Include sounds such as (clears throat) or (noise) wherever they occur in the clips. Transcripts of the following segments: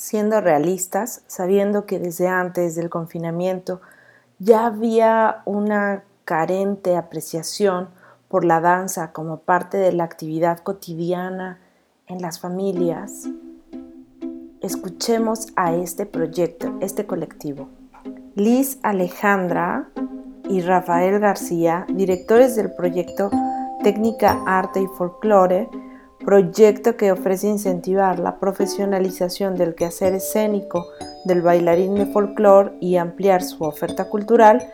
siendo realistas, sabiendo que desde antes del confinamiento ya había una carente apreciación por la danza como parte de la actividad cotidiana en las familias, escuchemos a este proyecto, este colectivo. Liz Alejandra y Rafael García, directores del proyecto Técnica, Arte y Folclore, proyecto que ofrece incentivar la profesionalización del quehacer escénico del bailarín de folclore y ampliar su oferta cultural,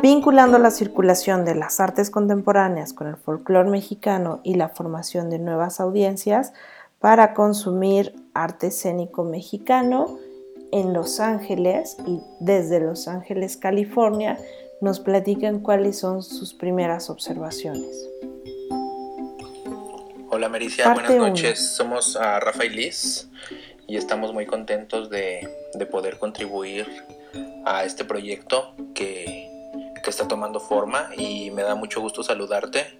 vinculando la circulación de las artes contemporáneas con el folclore mexicano y la formación de nuevas audiencias para consumir arte escénico mexicano en Los Ángeles y desde Los Ángeles, California, nos platican cuáles son sus primeras observaciones. Hola Mericia, buenas noches. Somos a Rafa y Liz y estamos muy contentos de, poder contribuir a este proyecto que, que, está tomando forma y me da mucho gusto saludarte.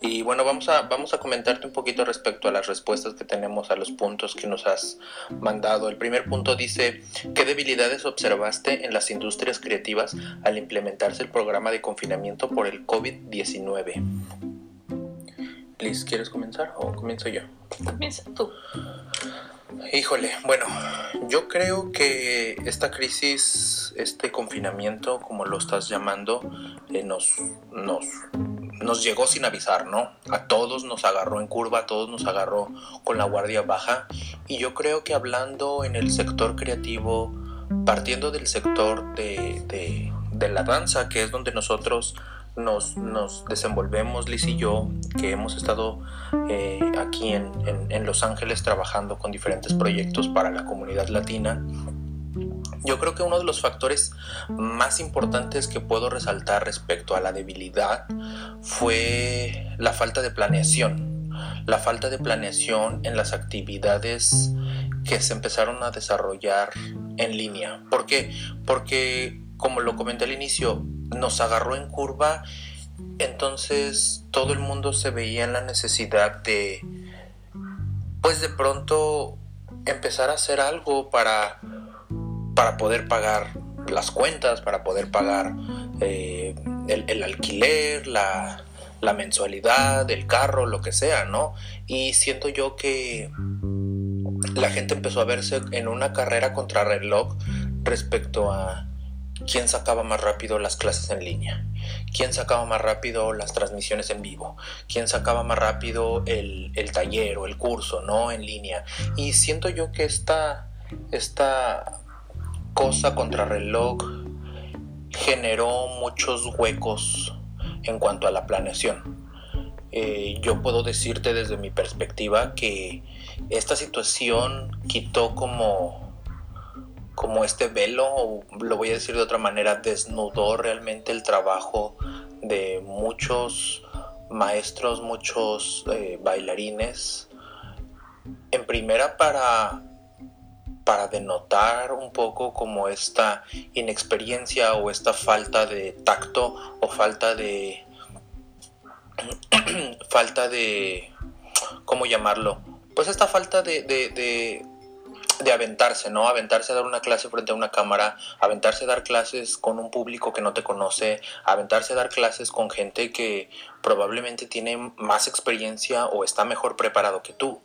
Y bueno, vamos a, vamos a comentarte un poquito respecto a las respuestas que tenemos a los puntos que nos has mandado. El primer punto dice, ¿qué debilidades observaste en las industrias creativas al implementarse el programa de confinamiento por el COVID-19? Liz, ¿quieres comenzar o comienzo yo? Comienza tú. Híjole, bueno, yo creo que esta crisis, este confinamiento, como lo estás llamando, eh, nos, nos, nos llegó sin avisar, ¿no? A todos nos agarró en curva, a todos nos agarró con la guardia baja. Y yo creo que hablando en el sector creativo, partiendo del sector de, de, de la danza, que es donde nosotros nos, desenvolvemos, Liz y yo, que hemos estado eh, aquí en, Los Ángeles trabajando con diferentes proyectos para la comunidad latina, yo creo que uno de los factores más importantes que puedo resaltar respecto a la debilidad fue la falta de planeación. La falta de planeación en las actividades que se empezaron a desarrollar en línea. ¿Por qué? Porque, como lo comenté al inicio, nos agarró en curva, entonces todo el mundo se veía en la necesidad de, pues de pronto empezar a hacer algo para, para poder pagar las cuentas, para poder pagar eh, el, alquiler, la, la mensualidad, el carro, lo que sea, ¿no? Y siento yo que la gente empezó a verse en una carrera contra reloj respecto a quién sacaba más rápido las clases en línea, quién sacaba más rápido las transmisiones en vivo, quién sacaba más rápido el, taller o el curso, ¿no? En línea. Y siento yo que esta, esta cosa reloj generó muchos huecos en cuanto a la planeación. Eh, yo puedo decirte desde mi perspectiva que esta situación quitó como como este velo, o lo voy a decir de otra manera, desnudó realmente el trabajo de muchos maestros, muchos eh, bailarines, en primera para, para denotar un poco como esta inexperiencia o esta falta de tacto o falta de (clears throat) falta de ¿cómo llamarlo? Pues esta falta de, de aventarse, ¿no? Aventarse a dar una clase frente a una cámara, aventarse a dar clases con un público que no te conoce, aventarse a dar clases con gente que probablemente tiene más experiencia o está mejor preparado que tú.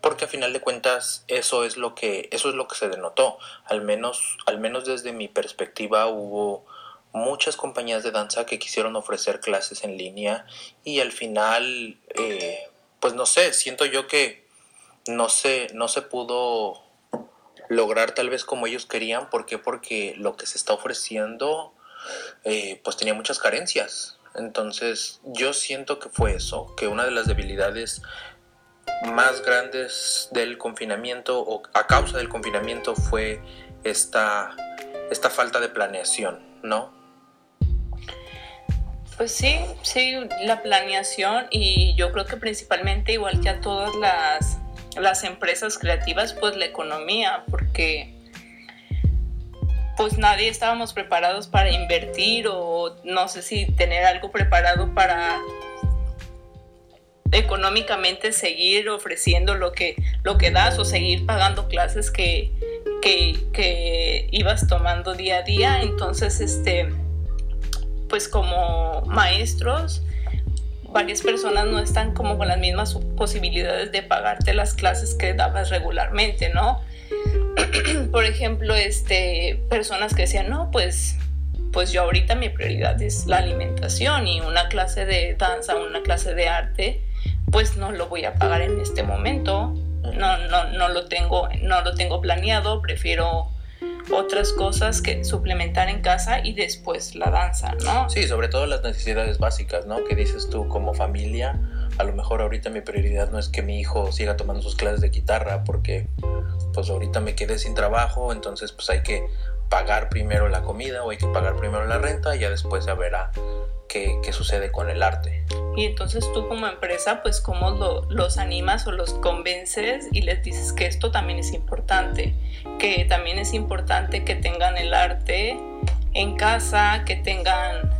Porque a final de cuentas eso es lo que eso es lo que se denotó. Al menos al menos desde mi perspectiva hubo muchas compañías de danza que quisieron ofrecer clases en línea y al final eh, pues no sé siento yo que no se no se pudo lograr tal vez como ellos querían. ¿Por qué? Porque lo que se está ofreciendo eh, pues tenía muchas carencias. Entonces yo siento que fue eso, que una de las debilidades más grandes del confinamiento o a causa del confinamiento fue esta, esta falta de planeación, ¿no? Pues sí, sí, la planeación y yo creo que principalmente igual que a todas las las empresas creativas, pues la economía, porque pues nadie estábamos preparados para invertir o no sé si tener algo preparado para económicamente seguir ofreciendo lo que, lo que das o seguir pagando clases que, que, que ibas tomando día a día. Entonces, este, pues como maestros, varias personas no están como con las mismas posibilidades de pagarte las clases que dabas regularmente, ¿no? (clears throat) Por ejemplo, este, personas que decían, no, pues, pues yo ahorita mi prioridad es la alimentación y una clase de danza, una clase de arte, pues no lo voy a pagar en este momento. No, no, no lo tengo, no lo tengo planeado, prefiero otras cosas que suplementar en casa y después la danza, ¿no? Sí, sobre todo las necesidades básicas, ¿no? Que dices tú como familia, a lo mejor ahorita mi prioridad no es que mi hijo siga tomando sus clases de guitarra porque pues ahorita me quedé sin trabajo, entonces pues hay que pagar primero la comida o hay que pagar primero la renta y ya después ya verá qué, qué sucede con el arte. Y entonces tú como empresa, pues cómo los animas o los convences y les dices que esto también es importante, que también es importante que tengan el arte en casa, que tengan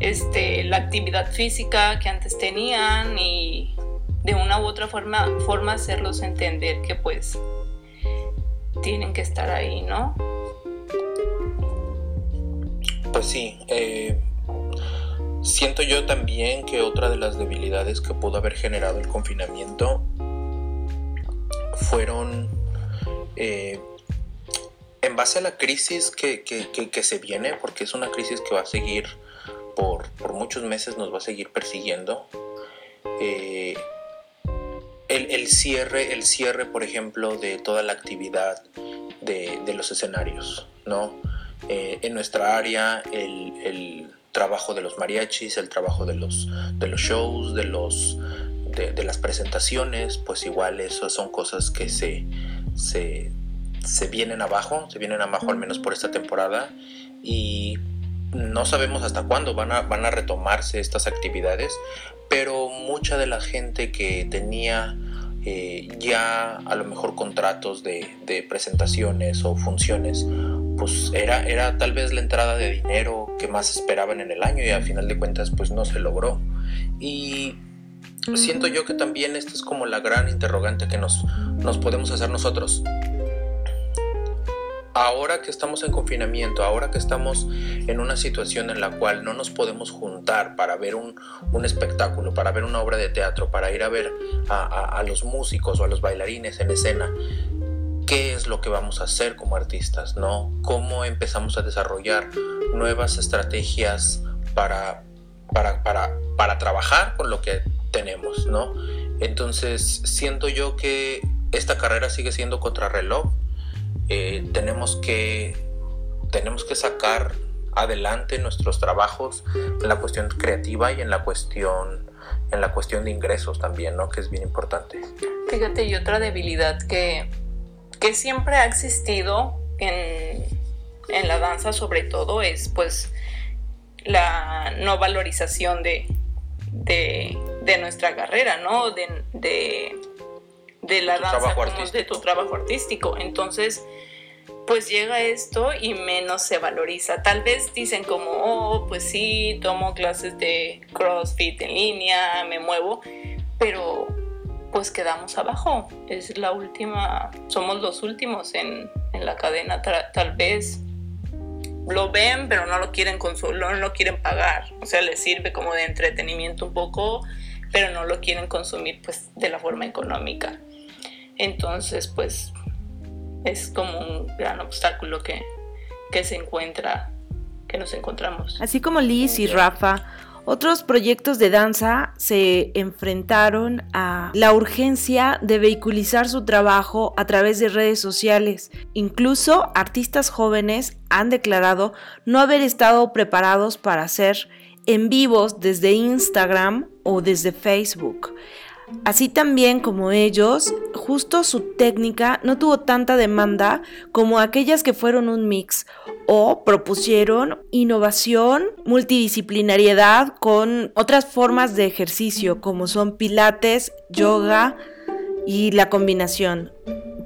este, la actividad física que antes tenían y de una u otra forma, forma hacerlos entender que pues tienen que estar ahí, ¿no? Pues sí, eh, Siento yo también que otra de las debilidades que pudo haber generado el confinamiento fueron eh, en base a la crisis que, se viene, porque es una crisis que va a seguir por, muchos meses, nos va a seguir persiguiendo. Eh, el, cierre, el cierre, por ejemplo, de toda la actividad de, los escenarios, ¿no? Eh, en nuestra área, el trabajo de los mariachis, el trabajo de los, de los shows, de, los, de, las presentaciones, pues igual eso son cosas que se, se, se vienen abajo, se vienen abajo al menos por esta temporada. Y no sabemos hasta cuándo van a, van a retomarse estas actividades, pero mucha de la gente que tenía eh, ya a lo mejor contratos de, de presentaciones o funciones pues era, era tal vez la entrada de dinero que más esperaban en el año y al final de cuentas pues no se logró. Y siento yo que también esta es como la gran interrogante que nos, nos podemos hacer nosotros. Ahora que estamos en confinamiento, ahora que estamos en una situación en la cual no nos podemos juntar para ver un, espectáculo, para ver una obra de teatro, para ir a ver a, a los músicos o a los bailarines en escena, qué es lo que vamos a hacer como artistas, ¿no? Cómo empezamos a desarrollar nuevas estrategias para, para, para, para trabajar con lo que tenemos, ¿no? Entonces, siento yo que esta carrera sigue siendo contrarreloj. Eh, tenemos, que, tenemos que sacar adelante nuestros trabajos en la cuestión creativa y en la cuestión en la cuestión de ingresos también, ¿no? Que es bien importante. Fíjate, y otra debilidad que, que siempre ha existido en, la danza sobre todo es pues la no valorización de, de, nuestra carrera, ¿no? De, de, la danza, de tu trabajo artístico. Entonces, pues llega esto y menos se valoriza. Tal vez dicen como, oh, pues sí, tomo clases de CrossFit en línea, me muevo, pero pues quedamos abajo. Es la última, somos los últimos en, la cadena, tal vez lo ven, pero no lo quieren consumir, no lo quieren pagar. O sea, les sirve como de entretenimiento un poco, pero no lo quieren consumir pues de la forma económica. Entonces, pues es como un gran obstáculo que, que se encuentra, que nos encontramos. Así como Liz y Rafa otros proyectos de danza se enfrentaron a la urgencia de vehiculizar su trabajo a través de redes sociales. Incluso artistas jóvenes han declarado no haber estado preparados para hacer en vivos desde Instagram o desde Facebook. Así también como ellos, justo su técnica no tuvo tanta demanda como aquellas que fueron un mix o propusieron innovación, multidisciplinariedad con otras formas de ejercicio como son pilates, yoga y la combinación.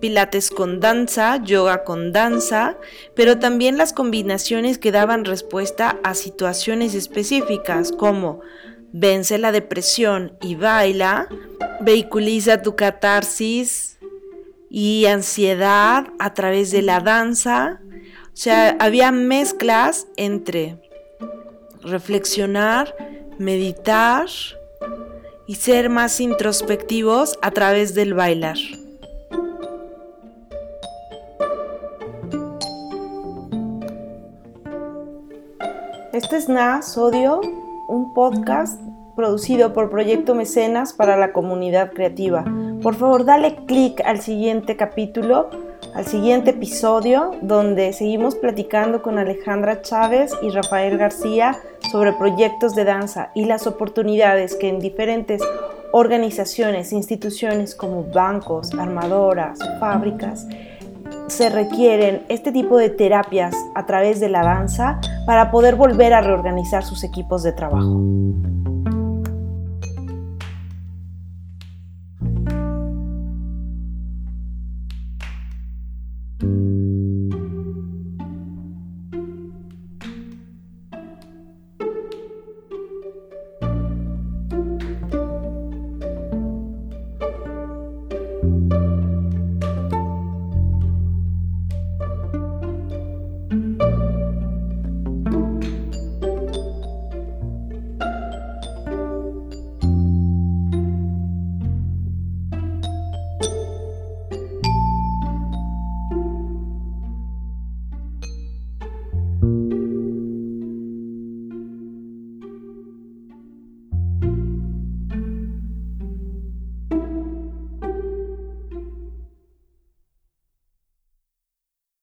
Pilates con danza, yoga con danza, pero también las combinaciones que daban respuesta a situaciones específicas como vence la depresión y baila, vehiculiza tu catarsis y ansiedad a través de la danza. O sea, había mezclas entre reflexionar, meditar y ser más introspectivos a través del bailar. Este es Na Sodio, un podcast producido por Proyecto Mecenas para la comunidad creativa. Por favor, dale clic al siguiente capítulo, al siguiente episodio, donde seguimos platicando con Alejandra Chávez y Rafael García sobre proyectos de danza y las oportunidades que en diferentes organizaciones, instituciones como bancos, armadoras, fábricas, se requieren este tipo de terapias a través de la danza para poder volver a reorganizar sus equipos de trabajo.